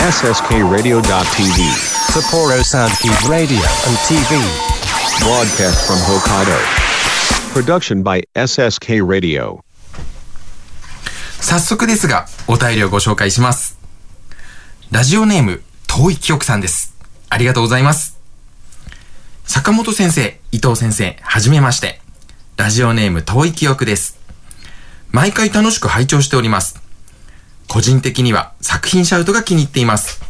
SSKRadio.tv. Sapporo Soundkeep Radio and TV. Broadcast from Hokkaido. Production by SSK Radio. 早速ですが、お便りをご紹介します。ラジオネーム、遠い記憶さんです。ありがとうございます。坂本先生、伊藤先生、はじめまして。ラジオネーム、遠い記憶です。毎回楽しく拝聴しております。個人的には作品シャウトが気に入っています。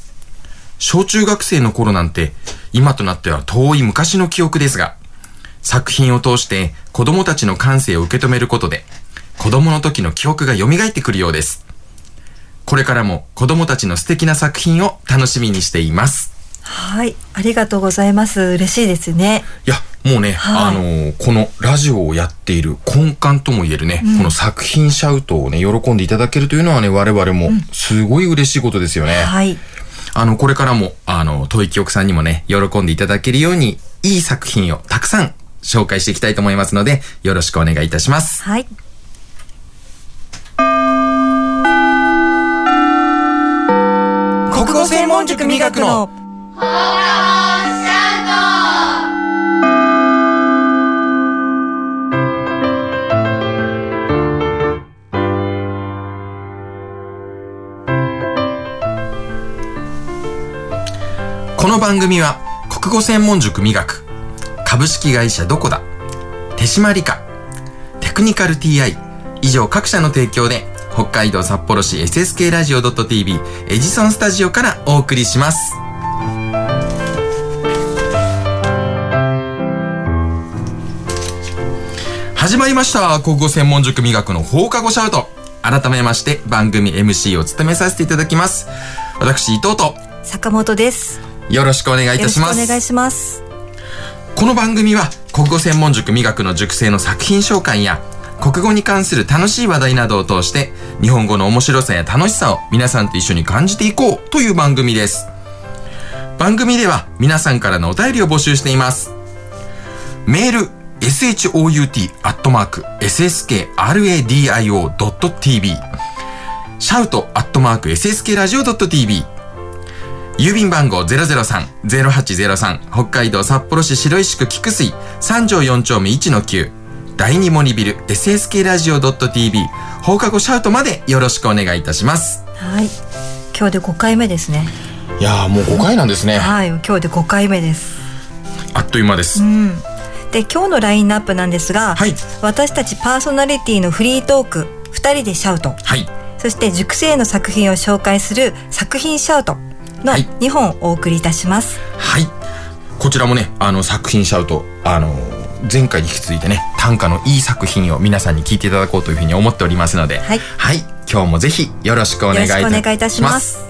小中学生の頃なんて、今となっては遠い昔の記憶ですが、作品を通して子供たちの感性を受け止めることで、子供の時の記憶が蘇ってくるようです。これからも子供たちの素敵な作品を楽しみにしています。はい、ありがとうございます。嬉しいですね。いや、もうね、はいあのーこのラジオをやっている根幹とも言えるね、この作品シャウトをね、喜んでいただけるというのはね、我々もすごい嬉しいことですよね。はい、あの、これからも、あの、遠い記憶さんにもね、喜んでいただけるように、いい作品をたくさん紹介していきたいと思いますので、よろしくお願いいたします。はい。国語専門塾磨くのこの番組は国語専門塾磨く株式会社どこだ手締理科テクニカル TI 以上各社の提供で北海道札幌市 SSK ラジオ .tv エジソンスタジオからお送りします。始まりました国語専門塾磨くの放課後シャウト改めまして番組 MC を務めさせていただきます私伊藤と坂本です。よろしくお願いいよろしくたしますお願いします。この番組は国語専門塾磨くの塾生の作品紹介や国語に関する楽しい話題などを通して日本語の面白さや楽しさを皆さんと一緒に感じていこうという番組です。番組では皆さんからのお便りを募集しています。メール shout.sskradio.tv シャウト .sskradio.tv 郵便番号003-0803北海道札幌市白石区菊水三条4丁目1の9第二森ビル SSK ラジオ .tv 放課後シャウトまでよろしくお願いいたしますはい。今日で5回目ですね。いやーもう5回なんですねはい、今日で5回目です。あっという間ですうん。で、今日のラインナップなんですが、はい。私たちパーソナリティのフリートーク、2人でシャウト、はい。そして塾生の作品を紹介する作品シャウトのはい。2本お送りいたします。はい。こちらもねあの作品シャウトあの前回に引き続いてね短歌のいい作品を皆さんに聞いていただこうというふうに思っておりますので。はい。今日もぜひよろしくお願いいたよろしくお願いいたします。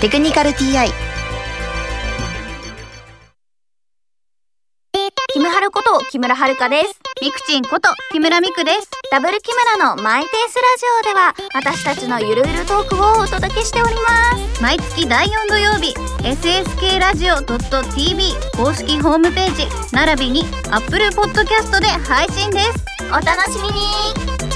テクニカル TI」キムハルこと木村遥です。ミクチンこと木村ミクです。ダブル木村のマイペースラジオでは私たちのゆるゆるトークをお届けしております。毎月第4土曜日 SSK ラジオ .tv 公式ホームページ並びに Apple Podcast で配信です。お楽しみに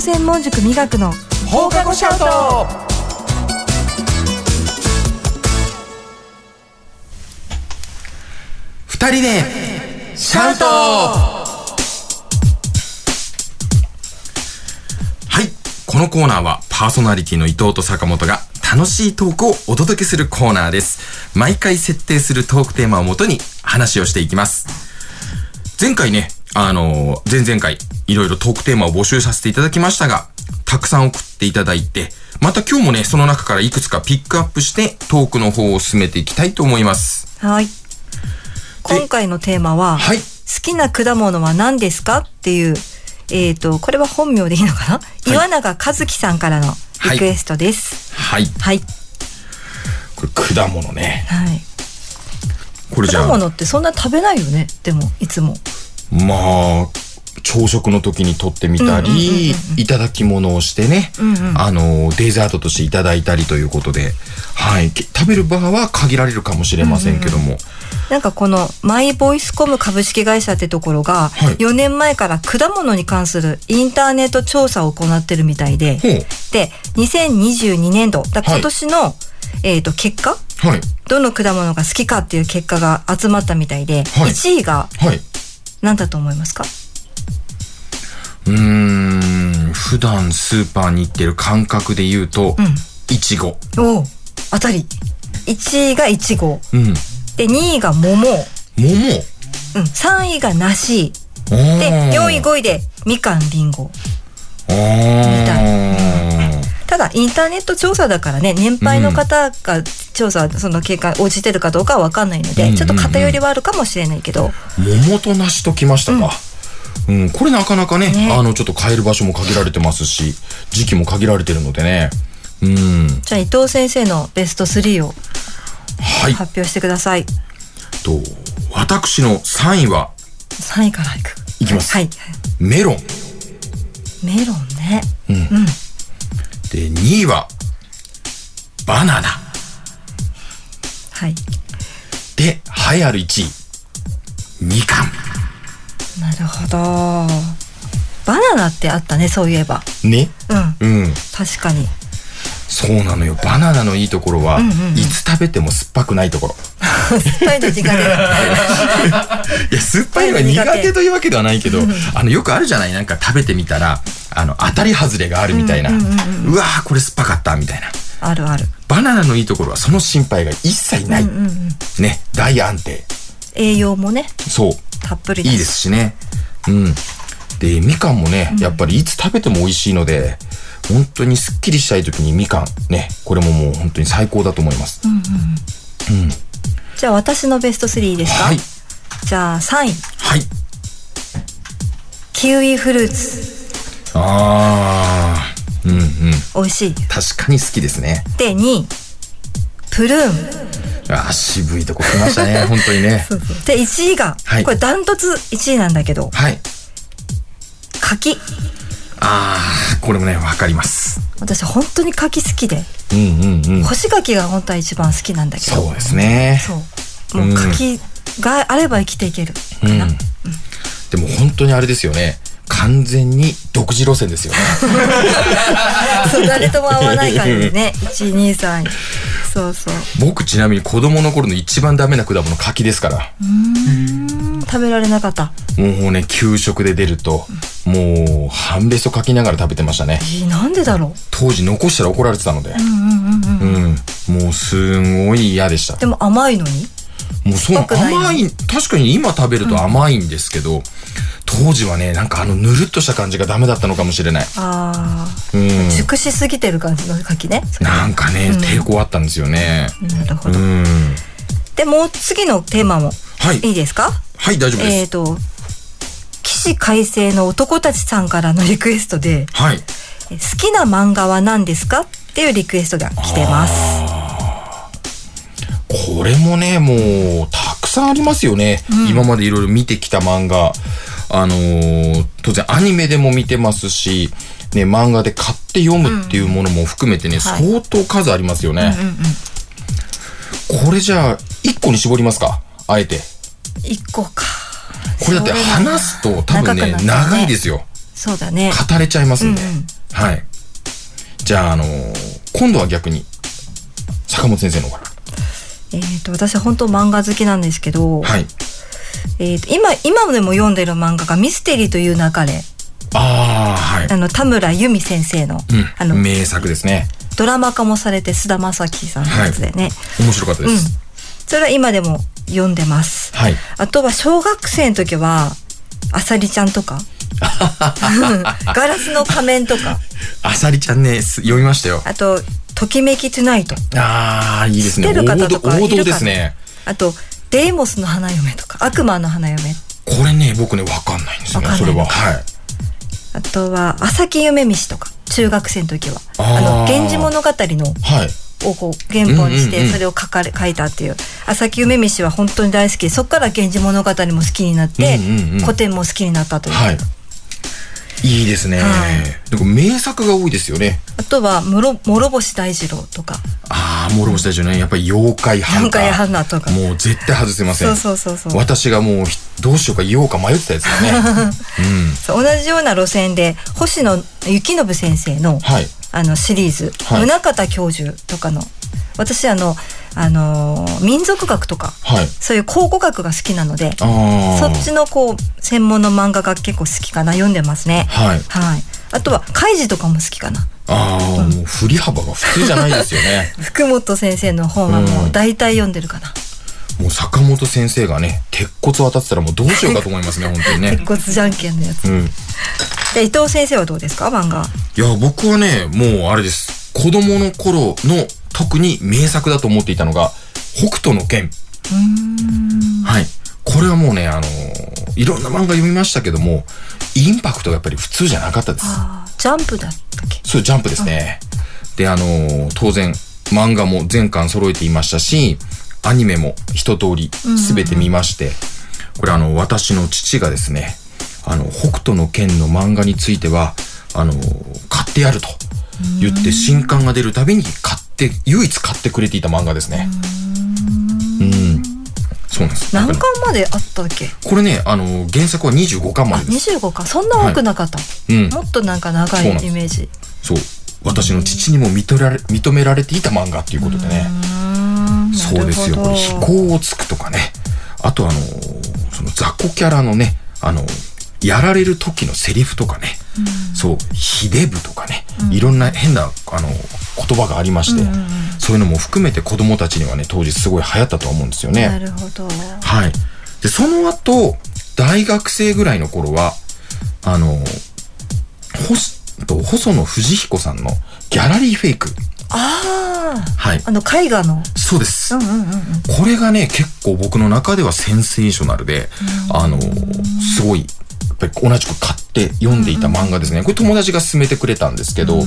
語専門塾磨くの放課後シャウト二人でシャウトはい。このコーナーはパーソナリティの伊藤と坂本が楽しいトークをお届けするコーナーです。毎回設定するトークテーマをもとに話をしていきます。前回ね、あのー前々回、いろいろトークテーマを募集させていただきましたが、たくさん送っていただいて、また今日もね、その中からいくつかピックアップして、トークの方を進めていきたいと思います。はい今回のテーマは、はい。好きな果物は何ですか？っていう、えっ、と、これは本名でいいのかな、岩永和樹さんからのリクエストです。はい。はい。これ、果物ね。はい。これじゃあ、果物ってそんな食べないよね？でも、いつも。まあ、朝食の時に取ってみたり、いただき物をしてね、あの、デザートとしていただいたりということで、はい。け食べる場は限られるかもしれませんけども、なんかこのマイボイスコム株式会社ってところがはい4年前から果物に関するインターネット調査を行ってるみたいで。で、2022年度、だはい今年の、えっ、と、結果？はい。どの果物が好きかっていう結果が集まったみたいで、はい1位がはい。何だと思いますか？うーん、普段スーパーに行ってる感覚で言うと、うん。いちご。おお当たり。1位がイチゴ。うん。で、2位が桃。桃？うん。3位が梨。で、で、4位、5位でみかん、りんご。あーただ、インターネット調査だからね、年配の方が調査、その結果、応じてるかどうかは分かんないので、うんうんうんちょっと偏りはあるかもしれないけど、桃と梨ときましたか。うん、これなかなかねねあの、ちょっと買える場所も限られてますし、時期も限られてるのでね。うん。じゃあ伊藤先生のベスト3をはい。発表してください。と、私の3位は、3位からいく。いきますはい。メロン。メロンね。で、2位は、バナナ。はい。で、栄えある1位、みかなるほど。バナナってあったね、そういえば。ん。ね。うん。うん。確かに。そうなのよ。バナナのいいところは、んうんうんいつ食べても酸っぱくないところ。酸っぱいの苦手。いや、酸っぱいのが苦手というわけではないけど、あの、よくあるじゃない？なんか食べてみたら、あの、当たり外れがあるみたいな。うわーこれ酸っぱかった、みたいな。あるある。バナナのいいところは、その心配が一切ない。ね、大安定。栄養もね、そう。たっぷりいいですしね。うん。で、みかんもね、やっぱりいつ食べても美味しいので、本当にすっきりしたい時にみかん、ね、これももう本当に最高だと思います。じゃあ私のベスト3いいですか？はい。じゃあ3位。はい。キウイフルーツ。あー。うんうん。美味しい。確かに好きですね。で、2位。プルーン。あー、渋いとこ来ましたね。本当にね。で、1位が、はいこれダントツ1位なんだけど、はい。柿。あー、これもね、わかります。私本当に柿好きで、うんうんうん。干し柿が本当は一番好きなんだけど。そうですね。そう。もう柿があれば生きていける。うん。でも本当にあれですよね。完全に独自路線ですよね。そう誰とも合わない感じでね。1、2、3。そうそう。僕ちなみに子供の頃の一番ダメな果物柿ですから。食べられなかった。もうね、給食で出ると、もう、半べそかきながら食べてましたね。えー、なんでだろう？当時残したら怒られてたので。うんもうすんごい嫌でした。でも甘いのに？もうそう甘い、確かに今食べると甘いんですけど、当時はね、なんかあのぬるっとした感じがダメだったのかもしれない。ああ、うん。熟しすぎてる感じの柿ね。なんかね、抵抗あったんですよね。うなるほど。ん。で、もう次のテーマもはい。いいですか？はい、大丈夫です。えっ、と、起死回生の男たちさんからのリクエストで、はい。え好きな漫画は何ですか？っていうリクエストが来てます。これもね、もう、たくさんありますよね。今までいろいろ見てきた漫画。あのー当然アニメでも見てますし、ね、漫画で買って読むっていうものも含めてね、はい相当数ありますよね。これじゃあ、一個に絞りますか？あえて。一個か。これだって話すと多分ね、長ね長いですよ。そうだね。語れちゃいますんで。うんうんはい。じゃあ、あのー今度は逆に、坂本先生の方かえっ、と、私本当漫画好きなんですけど、ら。はい。えっ、と、今、今でも読んでる漫画がミステリーという流れ。ああ、はい。あの、田村由美先生の、あうん。の、名作ですね。ドラマ化もされて菅田将暉さんのやつでね。面白かったでうんす。。それは今でも読んでます。はい。あとは小学生の時は、あさりちゃんとか、う んガラスの仮面とか、あさりちゃんね、す読みましたよ。あと、ときめきトゥナイト。ああ、いいですね。知ってる方とかいるかな？ですね。あと、デーモスの花嫁とか、悪魔の花嫁。これね、僕ね、わかんないんですよねそれは。はい。あとは、朝木夢見しとか、中学生の時は。あの、源氏物語の、はい。をこう原本にして、それを書かれ、書いたっていう。朝木夢見しは本当に大好きで、そっから源氏物語も好きになって、古典も好きになったという。はい。いいですね。はいでも名作が多いですよね。あとは、諸諸星大二郎とか、ああ、諸星大臣ね。やっぱり妖怪ハンター。妖怪ハンターとかもう絶対外せません。そうそうそうそう私がもうひどうしようか言おうか迷ってたやつだね。うん。同じような路線で、星野幸信先生の、はい。あのシリーズ、はい宗像教授とかの、私あの、あのー民族学とか、はい。そういう考古学が好きなので。そっちのこう、専門の漫画が結構好きかな、読んでますね。はい。はい。あとは、カイジとかも好きかな。ああ、もう振り幅が普通じゃないですよね。福本先生の本はもう大体読んでるかな。もう坂本先生がね、鉄骨当たってたらもうどうしようかと思いますね、本当にね 鉄。骨じゃんけんのやつ。うん。で、伊藤先生はどうですか漫画？いや、僕はね、もうあれです。子供の頃の特に名作だと思っていたのが、北斗の拳。はい。これはもうね、あのーいろんな漫画読みましたけども、インパクトがやっぱり普通じゃなかったです。ジャンプだったっけ？そう、ジャンプですね。で、あのー当然、漫画も全巻揃えていましたし、アニメも一通り全て見まして、これあの、私の父がですね、あの、北斗の拳の漫画については、あのー買ってやると言って新刊が出るたびに買って、唯一買ってくれていた漫画ですね。うん。そうなんです。何巻まであったっけ？これね、あのー原作は25巻まあ、でです。25か。そんな多くなかった。うん。もっとなんか長いイメージ。そう。私の父にも認められ認められていた漫画っていうことでね。そうですよ。これ飛行をつくとかね。あとあのーその雑魚キャラのね、あのやられる時のセリフとかね。そう、ひでぶとかね。いろんな変な、あの言葉がありまして、そういうのも含めて子供たちにはね、当時すごい流行ったとは思うんですよなね。るほど。はい。で、その後、大学生ぐらいの頃は、あのほすと細野藤彦さんのギャラリーフェイク。ああ、はい。あの絵画の。そうです。うんうんうんうん。これがね、結構僕の中ではセンセーショナルで、あの、すごい、やっぱり同じく買って読んでいた漫画ですね。これ友達が勧めてくれたんですけど、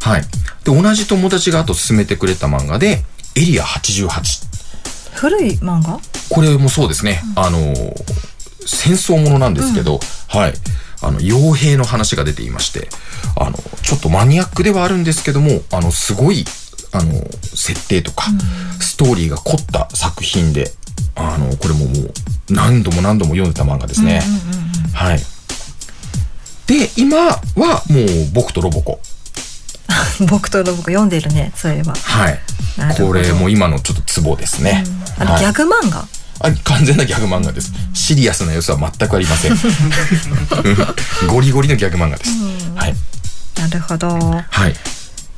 はい。で、同じ友達があと勧めてくれた漫画で、エリア88。古い漫画？これもそうですね。あの、戦争ものなんですけど、はい。あの、傭兵の話が出ていまして、あの、ちょっとマニアックではあるんですけども、あの、すごい、あの、設定とか、ストーリーが凝った作品で、あの、これももう、何度も何度も読んでた漫画ですね。はい。で、今はもう、僕とロボコ。僕とロボコ読んでるね、そういえば。はいこれも今のちょっとツボですね。あの、はいギャグ漫画あ完全なギャグ漫画です。シリアスな様子は全くありません。ゴリゴリのギャグ漫画です。はい。なるほど。はい。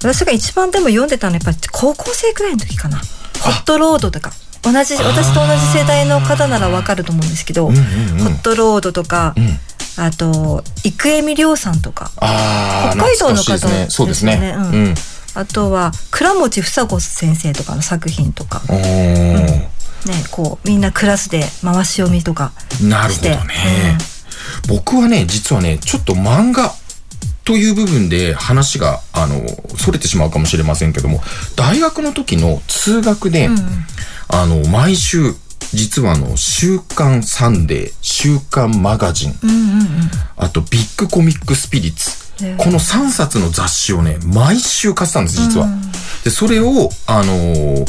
私が一番でも読んでたのはやっぱり高校生くらいの時かな。ホットロードとか。同じ、私と同じ世代の方ならわかると思うんですけど、うんうんうんホットロードとか、うんあと、生恵美亮さんとか、ああ、北海道の方ですね。そうですね。うんうん。あとは、倉持房子先生とかの作品とか、おーね、こう、みんなクラスで回し読みとか。なるほどね。僕はね、実はね、ちょっと漫画という部分で話が、あの、それてしまうかもしれませんけども、大学の時の通学で、あの、毎週、実はあの、週刊サンデー、週刊マガジン、うんうんうん。あとビッグコミックスピリッツ。この3冊の雑誌をね、毎週買ってたんです、実は。で、それを、あのー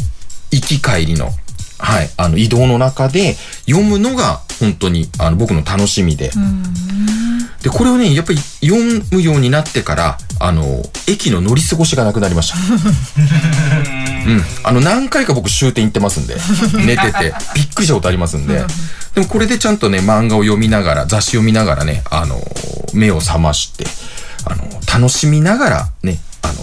行き帰りの、はい、あの、移動の中で読むのが、本当に、あの、僕の楽しみで。で、これをね、やっぱり読むようになってから、あの、駅の乗り過ごしがなくなりました。うん。あの、何回か僕終点行ってますんで、寝てて、びっくりしたことありますんで、でもこれでちゃんとね、漫画を読みながら、雑誌を見ながらね、あの、目を覚まして、あの、楽しみながら、ね、あの、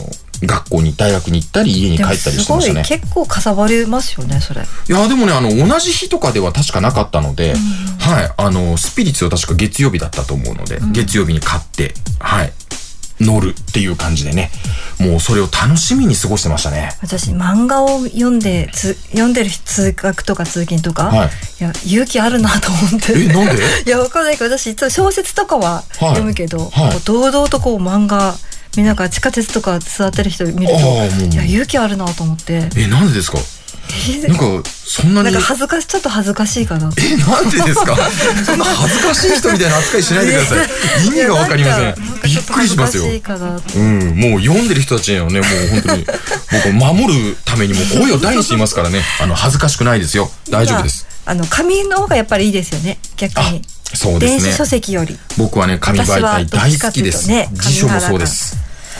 学校に、大学に行ったり、家に帰ったりしてましたね。結構かさばりますよねそれ。いや、でもね、あの、同じ日とかでは確かなかったので、はい、あの、スピリッツは確か月曜日だったと思うので、月曜日に買って、はい、乗るっていう感じでね、もうそれを楽しみに過ごしてましたね。私漫画を読んでつ読んでる通学とか通勤とか、はい。や勇気あるなと思って。え、なんで？いやわかんないけど私いつも小説とかは読むけど、はい。こう堂々とこう漫画見ながら地下鉄とか座ってる人見るといや勇気あるなと思ってえ、なんでですか？なんか、そんなに。なんか恥ずかしちょっと恥ずかしいかなえ、なんでですか？そんな恥ずかしい人みたいな扱いしないでください。意味がわかりません。びっくりしますようん、もう読んでる人たちのね、もう本当に、僕守るためにもう声を大にしていますからね、あの、恥ずかしくないですよ。大丈夫です。あの紙の方がやっぱりいいですよね逆にそうです電子書ね。籍より僕はね、紙媒体大好きです。ね辞書もそうです。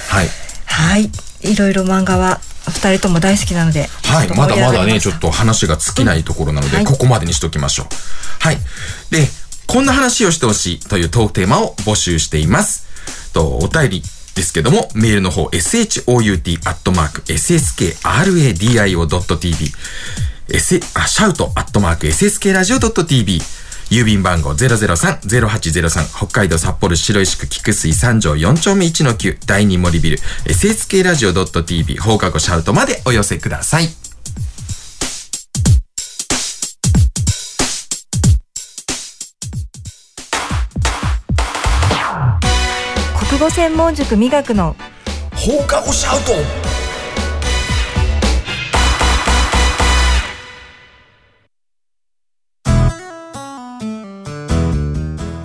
はい。はいいろいろ漫画は二人とも大好きなのではい。まだまだね、ちょっとと話が尽きないところなので、はいここまでにしときましょう。はい。で、こんな話をしてほしいというトークテーマを募集しています。と、お便りですけども、メールの方、shout.sskradio.tv、s、あ、シャウト .sskradio.tv、郵便番号003-0803北海道札幌白石区菊水三条4丁目1の9第2森ビル SSK ラジオ .tv 放課後シャウトまでお寄せください。国語専門塾美学の放課後シャウト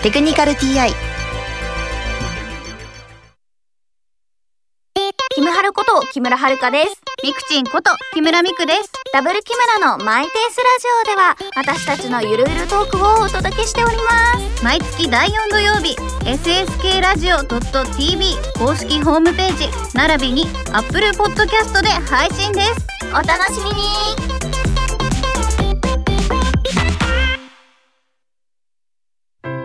テクニカル TI キムハルこと木村遥です。ミクチンこと木村ミクです。ダブル木村のマイペースラジオでは私たちのゆるゆるトークをお届けしております。毎月第4土曜日、SSK ラジオ .tv 公式ホームページ並びに Apple Podcast で配信です。お楽しみに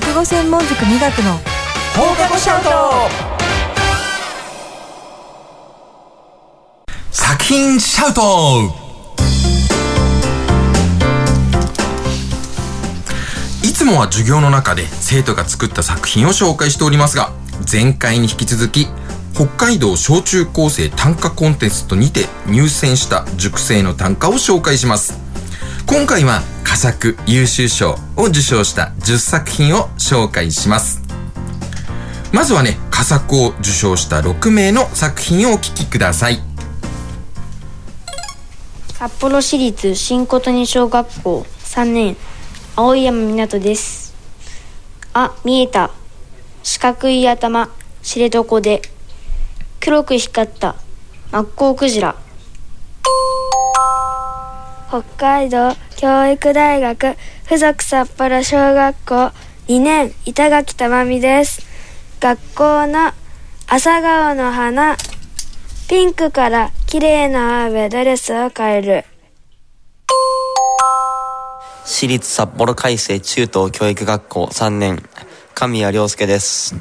国語専門塾美学の放課後シャウト。作品シャウト。いつもは授業の中で生徒が作った作品を紹介しておりますが前回に引き続き北海道小中高生短歌コンテストにて入選した塾生の短歌を紹介します今回は佳作優秀賞を受賞した10作品を紹介します。まずはね佳作を受賞した6名の作品をお聞きください。札幌市立新琴仁小学校3年青山湊です。あ見えた。四角い頭知床で。黒く光った。マッコウクジラ。北海道教育大学附属札幌小学校2年板垣珠美です。学校の朝顔の花ピンクから綺麗な青へドレスを変える。私立札幌海星中等教育学校3年神谷良介です。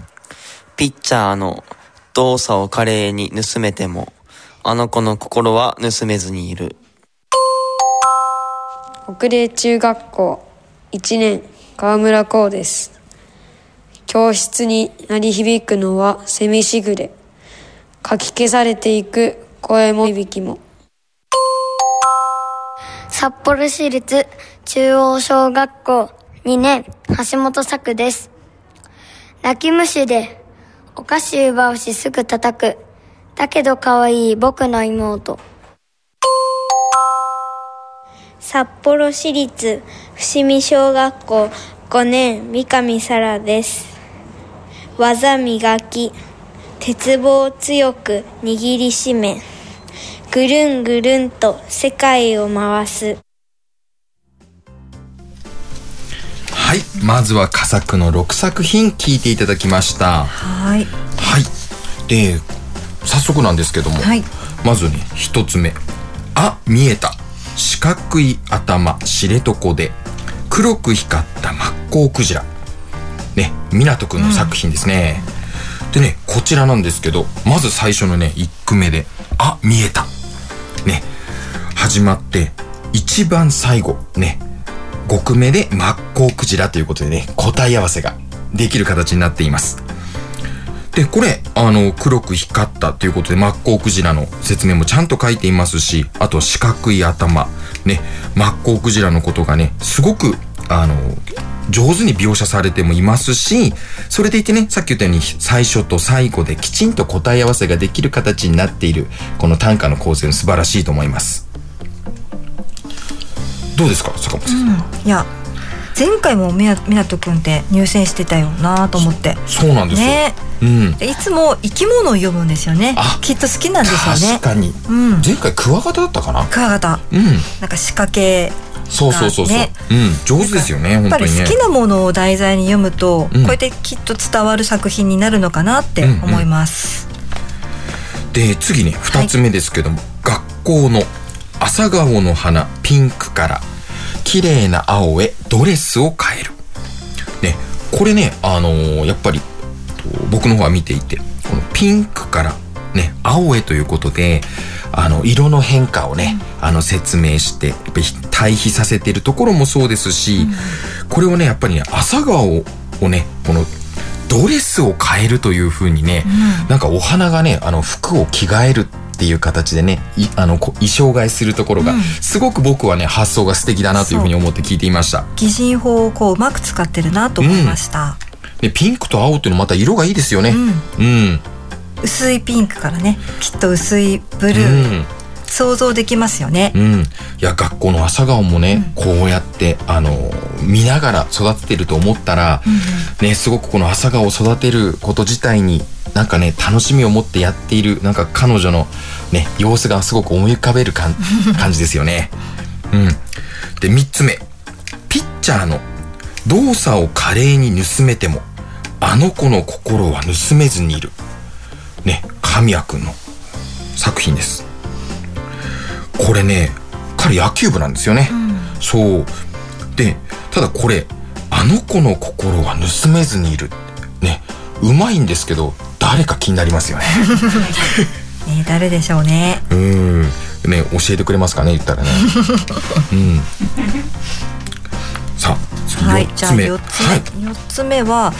ピッチャーの動作を華麗に盗めてもあの子の心は盗めずにいる。北嶺中学校1年川村光です。教室に鳴り響くのはセミしぐれ。かき消されていく声も響きも。札幌市立中央小学校2年橋本作です。泣き虫でお菓子奪うしすぐ叩く。だけど可愛い僕の妹。札幌市立伏見小学校5年三上沙羅です。技磨き鉄棒を強く握りしめぐるんぐるんと世界を回す。はいまずは佳作の6作品聞いていただきました。はい。はい。で早速なんですけども、はい。まずね一つ目。あ見えた四角い頭知床で黒く光ったマッコウクジラ。ね湊くんの作品ですね、でねこちらなんですけどまず最初のね1句目であ見えた。ね始まって一番最後ね5句目でマッコウクジラということでね答え合わせができる形になっていますで、これ、あの、黒く光ったということで、マッコウクジラの説明もちゃんと書いていますし、あと四角い頭、ね、マッコウクジラのことがね、すごく、あの、上手に描写されてもいますし、それでいてね、さっき言ったように最初と最後できちんと答え合わせができる形になっている、この短歌の構成素晴らしいと思います。どうですか坂本さん。いや、前回もみな湊くんって入選してたよなと思って。そうなんですよ。ね。うん。でいつも生き物を読むんですよね。きっと好きなんですよね確。かに。うん。前回クワガタだったかな？クワガタ。うん。なんか仕掛け。そうそうそうそう。ねうん。上手ですよね、やっぱり。好きなものを題材に読むと、うんこうやってきっと伝わる作品になるのかなって思います。で次ね2つ目ですけども、学校の朝顔の花ピンクから綺麗な青へドレスを変える。ねこれねあのーやっぱりと僕の方は見ていてこのピンクからね青へということであの色の変化をね、あの説明してやっぱり対比させているところもそうですし、これをねやっぱりね朝顔をねこのドレスを変えるというふうにね、なんかお花がねあの服を着替えるっていう形でねいあのこ衣装替えするところが、うん。すごく僕はね発想が素敵だなというふうに思って聞いていました。擬人法をこううまく使ってるなと思いました。でピンクと青っていうのまた色がいいですよね。うん、薄いピンクからね、きっと薄いブルー、想像できますよね。うん、いや学校の朝顔もね、こうやってあの見ながら育ててると思ったら、ねすごくこの朝顔を育てること自体になんかね楽しみを持ってやっているなんか彼女のね様子がすごく思い浮かべる感 感じですよね。うん、で3つ目。ピッチャーの動作を華麗に盗めてもあの子の心は盗めずにいる。ね神谷くんの作品です。これね彼野球部なんですよね、そう。でただこれあの子の心は盗めずにいる。ねうまいんですけど誰か気になりますよね。ね 誰でしょうね。うん。ね教えてくれますかね言ったらね。うん。さあ次はい4つ目、じゃあ4つ目、四つ目は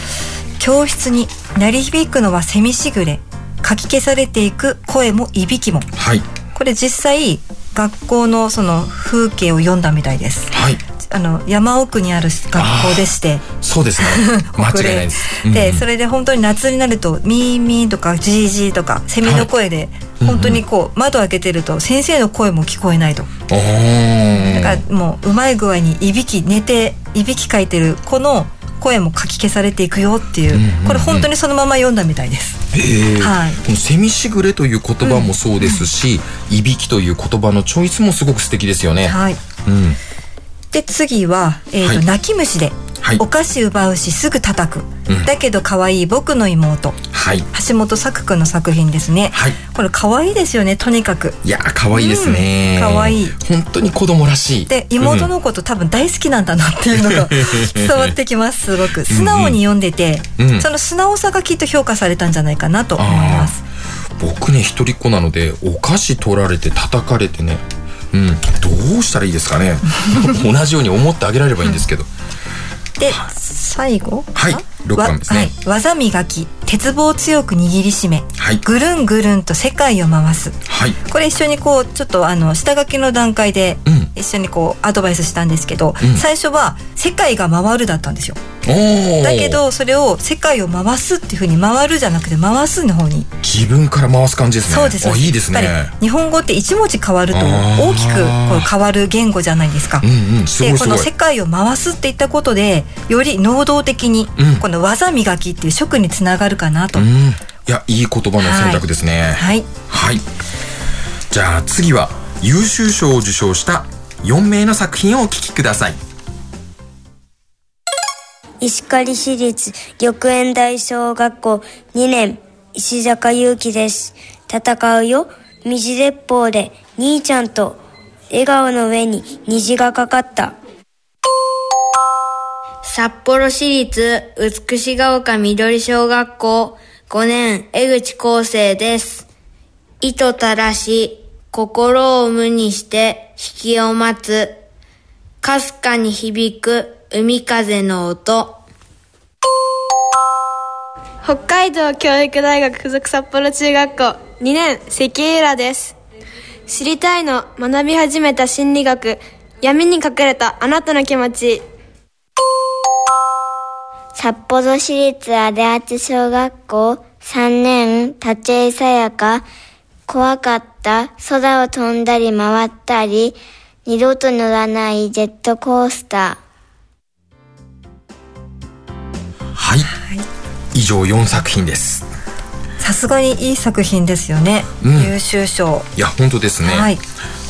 教室に鳴り響くのは蝉しぐれかき消されていく声もいびきも。はい。これ実際学校のその風景を読んだみたいです。はいあの山奥にある学校でして。そうですね。間違いないです。で、うんうん。それで本当に夏になるとミーミーとかジージーとかセミの声で、本当にこう窓開けてると先生の声も聞こえないと、だからもううまい具合にいびき寝ていびきかいてる子の声もかき消されていくよっていう,、うんうんうん。これ本当にそのまま読んだみたいです。へえはい。この「セミしぐれ」という言葉もそうですし「いびき」という言葉のチョイスもすごく素敵ですよね。はい。うん、で次は、えーとはい。泣き虫で、はい。お菓子奪うしすぐ叩く、うん。だけど可愛い僕の妹。はい。橋本作くんの作品ですね、はい。これ可愛いですよねとにかく。いやー可愛いですね、うん可愛い。本当に子供らしい。で妹のこと多分大好きなんだなっていうのが 伝わってきますすごく。素直に読んでて、うん。その素直さがきっと評価されたんじゃないかなと思います。僕ね一人っ子なのでお菓子取られて叩かれてねうん。どうしたらいいですかね。同じように思ってあげられればいいんですけど、で最後はいか六番ですね。わはい、技磨き鉄棒を強く握りしめ、はい。ぐるんぐるんと世界を回す。はい。これ一緒にこうちょっとあの下書きの段階でうん。一緒にこうアドバイスしたんですけど、うん。最初は「世界が回る」だったんですよ。だけどそれを「世界を回す」っていうふうに「回る」じゃなくて「回す」の方に。自分から回す感じですね。そうです。あいいですね。日本語って一文字変わると大きくこう変わる言語じゃないですか。うんうん。すごでこの「い。すごい世界を回す」って言ったことでより能動的にうんこの技磨きっていう職につながるかなと。うんいやいい言葉の選択ですねはい、はい。じゃあ次は優秀賞を受賞した4名の作品をお聞きください。石狩市立緑園大小学校2年石坂優希です。戦うよ。水鉄砲で兄ちゃんと笑顔の上に虹がかかった。札幌市立美ヶ丘緑小学校5年江口康生です。糸垂らし、心を無にして引きを待つ。かすかに響く海風の音。北海道教育大学附属札幌中学校2年関浦です知りたいの学び始めた心理学闇に隠れたあなたの気持ち札幌市立アデアチ小学校3年立井さやか怖かった。空を飛んだり回ったり二度と乗らないジェットコースタはい。以上4作品です。さすがにいい作品ですよね、うん。優秀賞。いや本当ですね。はい。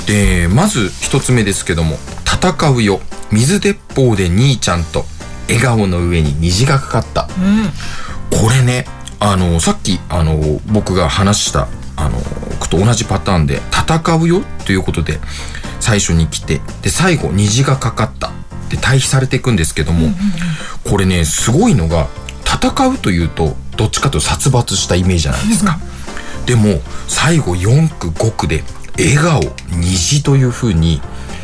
でまず一つ目ですけども「戦うよ。水鉄砲で兄ちゃんと笑顔の上に虹がかかった」うんこれねあのさっきあの僕が話したあのと同じパターンで「戦うよ」ということで最初に来てで最後虹がかかった。で対比されていくんですけども、これねすごいのが戦うというとどっちかというと殺伐したイメージじゃないですか。でも最後4区5区で笑顔虹という風に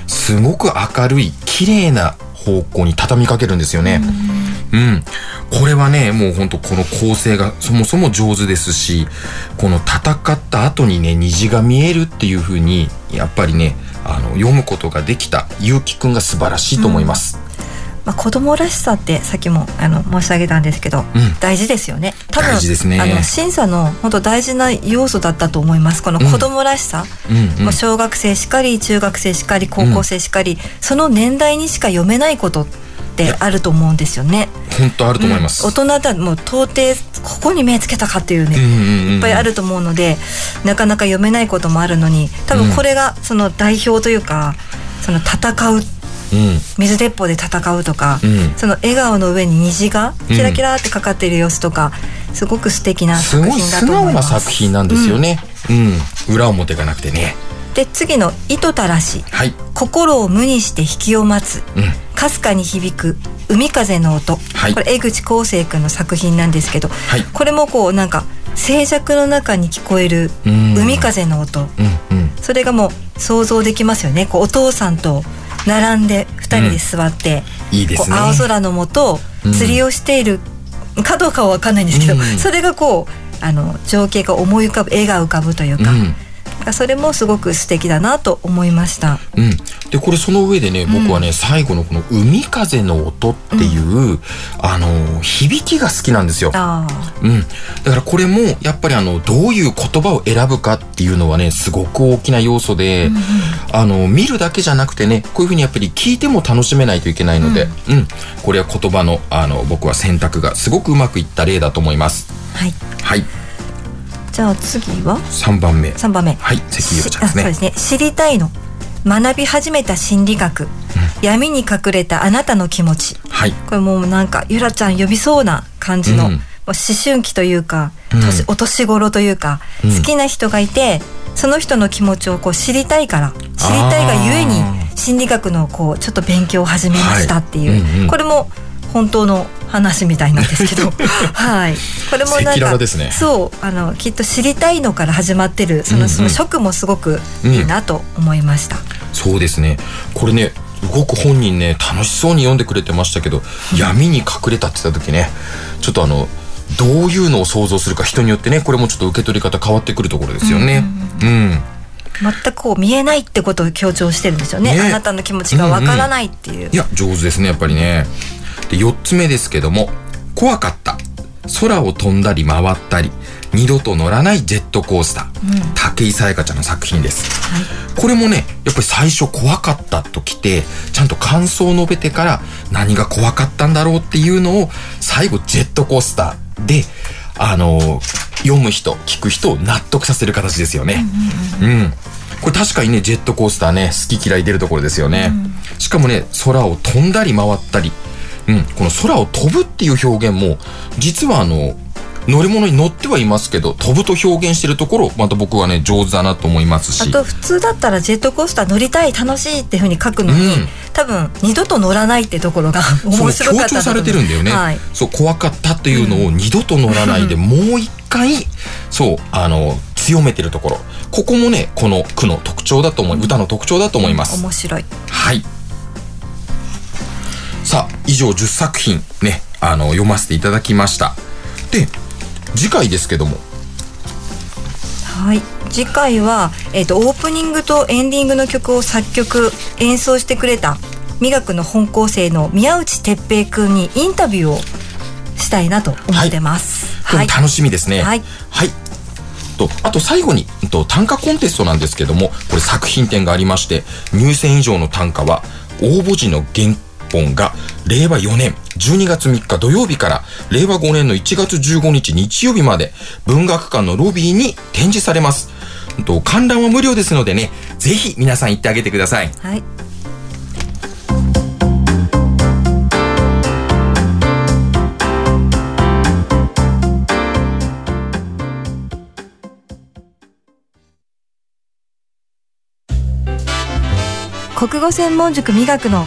すごく明るい綺麗な方向に畳みかけるんですよね。うん、これはねもうほんとこの構成がそもそも上手ですしこの戦った後にね虹が見えるっていう風にやっぱりねあの読むことができた結城くんが素晴らしいと思います。まあ、子供らしさってさっきもあの申し上げたんですけど、うん。大事ですよね。多分大事ですね。あの審査の本当大事な要素だったと思います。この子供らしさ、うん小学生しかり中学生しかり高校生しかり、その年代にしか読めないことってあると思うんですよね。本当あると思います。大人だもう到底ここに目つけたかっていうね、うんうんうんいっぱいあると思うのでなかなか読めないこともあるのに多分これがその代表というか、その戦ううん水鉄砲で戦うとか、うん。その笑顔の上に虹がキラキラってかかっている様子とか、すごく素敵なすごい作品だ素直なと思います。作品なんですよね。うん、裏表がなくてね。で次の「糸たらし」はい。心を無にして引きを待つ」うん。かすかに響く海風の音、はい。これ江口康生君の作品なんですけど、はい。これもこうなんか静寂の中に聞こえるうん。海風の音、うんうん。それがもう想像できますよね。こうお父さんと並んで2人で座って、いいですね。青空の下うん。釣りをしているかどうかは分かんないんですけど、うん。それがこうあの情景が思い浮かぶ絵が浮かぶというか,、うんそれもすごく素敵だなと思いました。うん、でこれその上でね僕はね、最後のこの「海風の音」っていう、あの響きが好きなんですよ。あうん、だからこれもやっぱりあのどういう言葉を選ぶかっていうのはねすごく大きな要素で、あの見るだけじゃなくてねこういうふうにやっぱり聞いても楽しめないといけないので、うん。これは言葉のあの僕は選択がすごくうまくいった例だと思います。はい、はいじゃあ次は？3番目。3番目。はい関陽ちゃんですね。あそうですね。知りたいの。学び始めた心理学、闇に隠れたあなたの気持ち。はい。これもうなんかゆらちゃん呼びそうな感じの、うん。思春期というか、うん。年お年頃というか、うん。好きな人がいてその人の気持ちをこう知りたいから知りたいがゆえに心理学のこうちょっと勉強を始めましたっていう、はい。うんうん。これも本当の話みたいなんですけど。はい。これもなんかですね。そうあのきっと知りたいのから始まってるその,、うんうん。その職もすごくいいなと思いました、そうですね。これねすごく本人ね楽しそうに読んでくれてましたけど闇に隠れたって言った時ねちょっとあのどういうのを想像するか人によってねこれもちょっと受け取り方変わってくるところですよね。うん全くこう見えないってことを強調してるんですよね。ね。あなたの気持ちがわからないっていう、いや上手ですねやっぱりね。で4つ目ですけども怖かった。空を飛んだり回ったり二度と乗らないジェットコースター、武井さやかちゃんの作品です、これもねやっぱり最初怖かったときてちゃんと感想を述べてから何が怖かったんだろうっていうのを最後ジェットコースターであの読む人聞く人を納得させる形ですよね。うんこれ確かにねジェットコースターね好き嫌い出るところですよね、しかもね空を飛んだり回ったりうん、この空を飛ぶっていう表現も実はあの乗り物に乗ってはいますけど飛ぶと表現してるところまた僕はね上手だなと思いますし。あと普通だったらジェットコースター乗りたい楽しいっていうふうに書くのに、うん。多分二度と乗らないってところが 面白かったそう強調されてるんだよね、はい、そう怖かったっていうのを二度と乗らないでもう一回そうあの強めてるところ。ここもねこの句の特徴だと思い歌の特徴だと思います、面白い。はいさあ以上10作品ねあの読ませていただきました。で次回ですけども。はい。次回は、えー、とオープニングとエンディングの曲を作曲演奏してくれた美学の本校生の宮内哲平くんにインタビューをしたいなと思ってます。これも楽しみですね。はい。はい。とあと最後にうんと短歌コンテストなんですけどもこれ作品展がありまして入選以上の短歌は応募時の原本が令和4年12月3日土曜日から令和5年の1月15日日曜日まで文学館のロビーに展示されます。と観覧は無料ですのでねぜひ皆さん行ってあげてください。はい国語専門塾美学の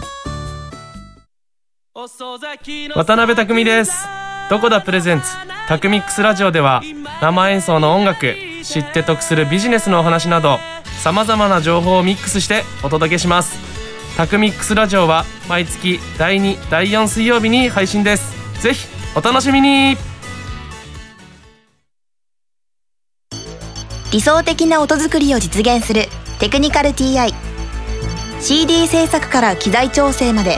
渡辺匠です。どこだプレゼンツ。タクミックスラジオでは生演奏の音楽知って得するビジネスのお話などさまざまな情報をミックスしてお届けします。タクミックスラジオは毎月第2第4水曜日に配信です。ぜひお楽しみに。理想的な音作りを実現するテクニカル TI CD 制作から機材調整まで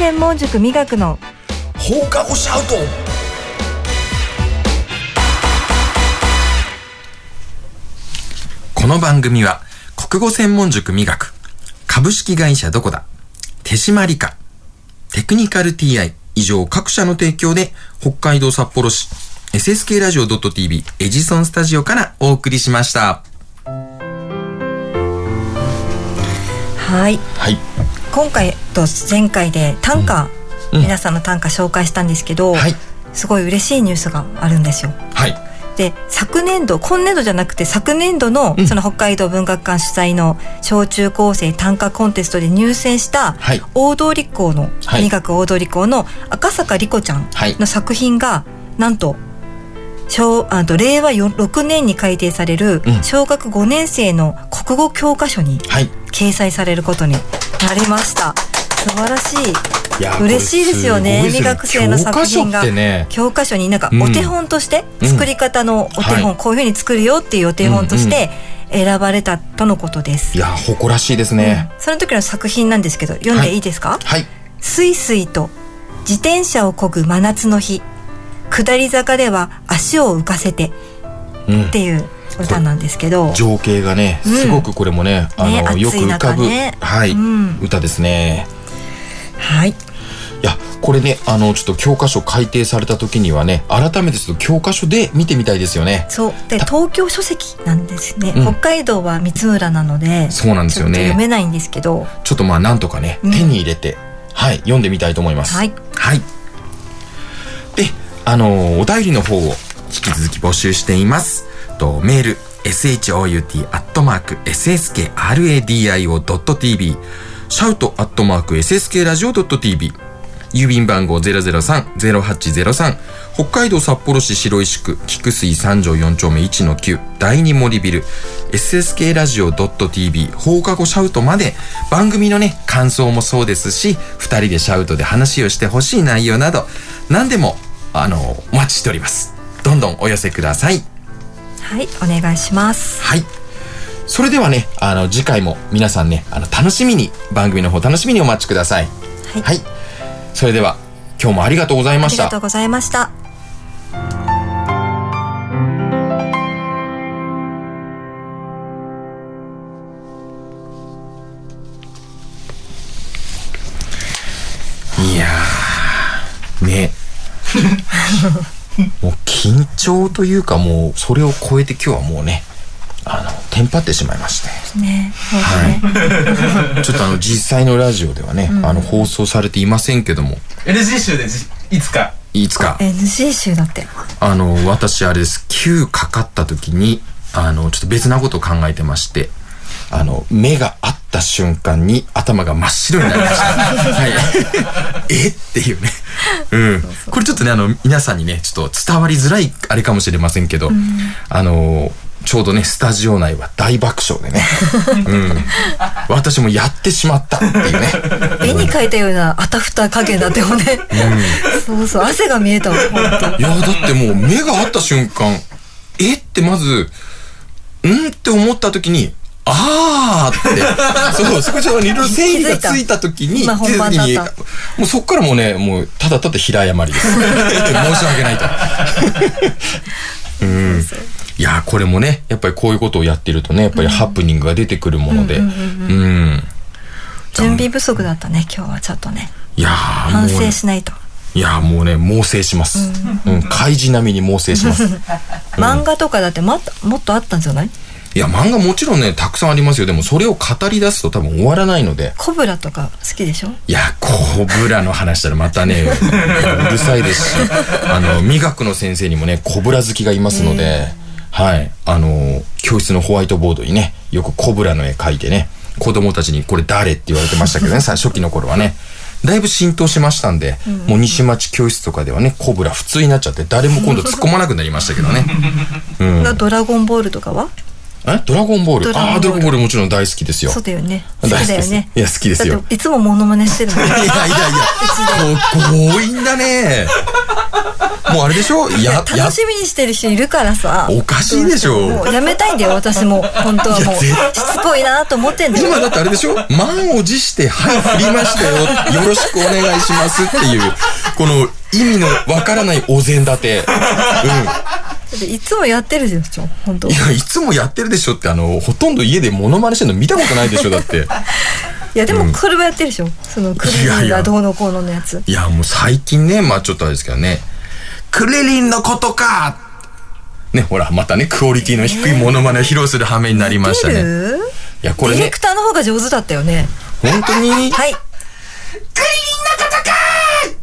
専門塾美学の放課後シャウトこの番組は国語専門塾美学株式会社どこだ手締理科テクニカル TI 以上各社の提供で北海道札幌市 SSK ラジオ .tv エジソンスタジオからお送りしました。はいはい。今回と前回で短歌、うん。皆さんの短歌紹介したんですけど、すごい嬉しいニュースがあるんですよ。はい。で昨年度今年度じゃなくて昨年度のその北海道文学館主催の小中高生短歌コンテストで入選したはい。大通校の、はい。美学大通校の赤坂莉子ちゃんはい。の作品が、なんと小あと令和よ6年に改定されるうん。小学5年生の国語教科書にはい。掲載されることになりました。素晴らしい。嬉しいですよね。美学生の作品が教科書になんかうん。お手本として、うん。作り方のお手本、はい。こういうふうに作るよっていうお手本として選ばれたとのことです、いや、誇らしいですね。その時の作品なんですけど読んでいいですか、はい。すい。すいと自転車を漕ぐ真夏の日。下り坂では足を浮かせてうん。っていう歌なんですけど、情景がね、うんすごくこれもね、あねの、よく浮かぶ、はい、うん歌ですね。はいいや、これね、あの、ちょっと教科書改定された時にはね、改めてちょっと教科書で見てみたいですよね。そうで東京書籍なんですね、うん北海道は三浦なのでそうなんですよねちょっと読めないんですけどちょっとまあ、なんとかね、うん手に入れて、はい、読んでみたいと思います。はい。はい。で、あのお便りの方を引き続き募集しています。と、メール、shout.sskradio.tv、シャウトアットマーク .sskradio.tv、郵便番号003-0803北海道札幌市白石区菊水三条4丁目1の9第二森ビル SSK ラジオ .tv 放課後シャウトまで番組のね感想もそうですし二人でシャウトで話をしてほしい内容など何でもあのお待ちしております。どんどんお寄せください。はいお願いします。はい。それではねあの次回も皆さんねあの楽しみに番組の方楽しみにお待ちください。はい、それでは今日もありがとうございました。ありがとうございました。いやーね もう緊張というかもうそれを超えて今日はもうねあのテンパってしまいまして。ねはい。ちょっとあの 実際のラジオではね、うん。あの放送されていませんけども。NG 集でじいつか。いつか。NG 集だって。あの私あれです。9かかった時にあのちょっと別なことを考えてましてあの目が合った瞬間に頭が真っ白になりました。はい。え？っていうね。うん。これちょっとねあの皆さんにねちょっと伝わりづらいあれかもしれませんけど、あのちょうどねスタジオ内は大爆笑でね、うん、私もやってしまったっていうね。絵に描いたようなあたふた加減だってもね、そうそう。汗が見えたわ。本いや、だってもう目が合った瞬間、え？ってまず、ん？って思った時に、あーって、そう、そこちょっといろいろ整理がついた。時に、もうそっからもうね、もうただただ平謝りです。申し訳ないと。うん。いや、これもね、やっぱりこういうことをやってるとね、やっぱりハプニングが出てくるもので、ううん準備不足だったね今日はちょっとね。いや反省しないと。いやもうね猛省します、うん。開示並みに猛省します。漫画とかだってもっとあったんじゃない？いや漫画もちろんねたくさんありますよ。でもそれを語り出すと多分終わらないので。コブラとか好きでしょ？いやコブラの話したらまたね うるさいですし。あの味学の先生にもねコブラ好きがいますので、はい。あの教室のホワイトボードにねよくコブラの絵描いてね子供たちにこれ誰って言われてましたけどね 最初期の頃はね。だいぶ浸透しましたんで、もう西町教室とかではねコブラ普通になっちゃって誰も今度突っ込まなくなりましたけどね、うん、ドラゴンボールとかは？え？ドラゴンボール。ああードラゴンボールもちろん大好きですよ。そうだよね。好大好ききだよね。いや好きですよ。いつもモノマネしてるもん いやいやいや、こ強引だね。もうあれでしょ？や、や楽、しみにしてる人いるからさ。おかしいでしょ。も。うやめたいんだよ私も。本当はもう。しつこいなと思ってんだよ。今だってあれでしょ？満を持して、はい、振りましたよ。よろしくお願いしますっていう、この意味のわからないお膳立て。だっていつもやってるでしょ本当。うん。いや、いつもやってるでしょって、あの、ほとんど家でモノマネしてるの見たことないでしょだって。いやでもこれはやってるでしょそのクリーンがどうのこうののやつ。いや、もう最近ね、まあちょっとあれですけどね。クリリンのことか。ね、ほら、またね、クオリティの低いモノマネを披露する羽目になりましたね。出る？いや、これね。ディレク、ターの方が上手だったよね。本当に？はい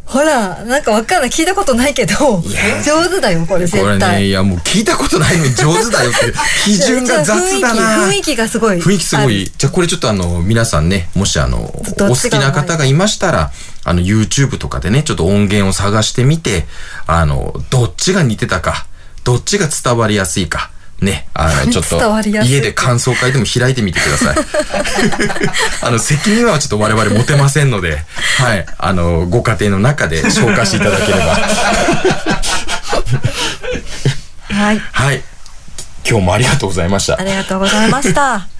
ほらなんかわかんない。聞いたことないけど上手だよこれこれね、絶対いやもう聞いたことないのに上手だよって、基準が雑だな。雰囲気雰囲気がすごい。雰囲気すごい。じゃあこれちょっとあの、皆さんね、もしあの、お好きな方がいましたら、あの、YouTube とかでね、ちょっと音源を探してみて、あの、どっちが似てたか、どっちが伝わりやすいか、ね、あの、ちょっと家で感想会でも開いてみてください。あの、責任はちょっと我々持てませんので、はい、あの、ご家庭の中で消化していただければ。はいはい。今日もありがとうございましたあ。りがとうございました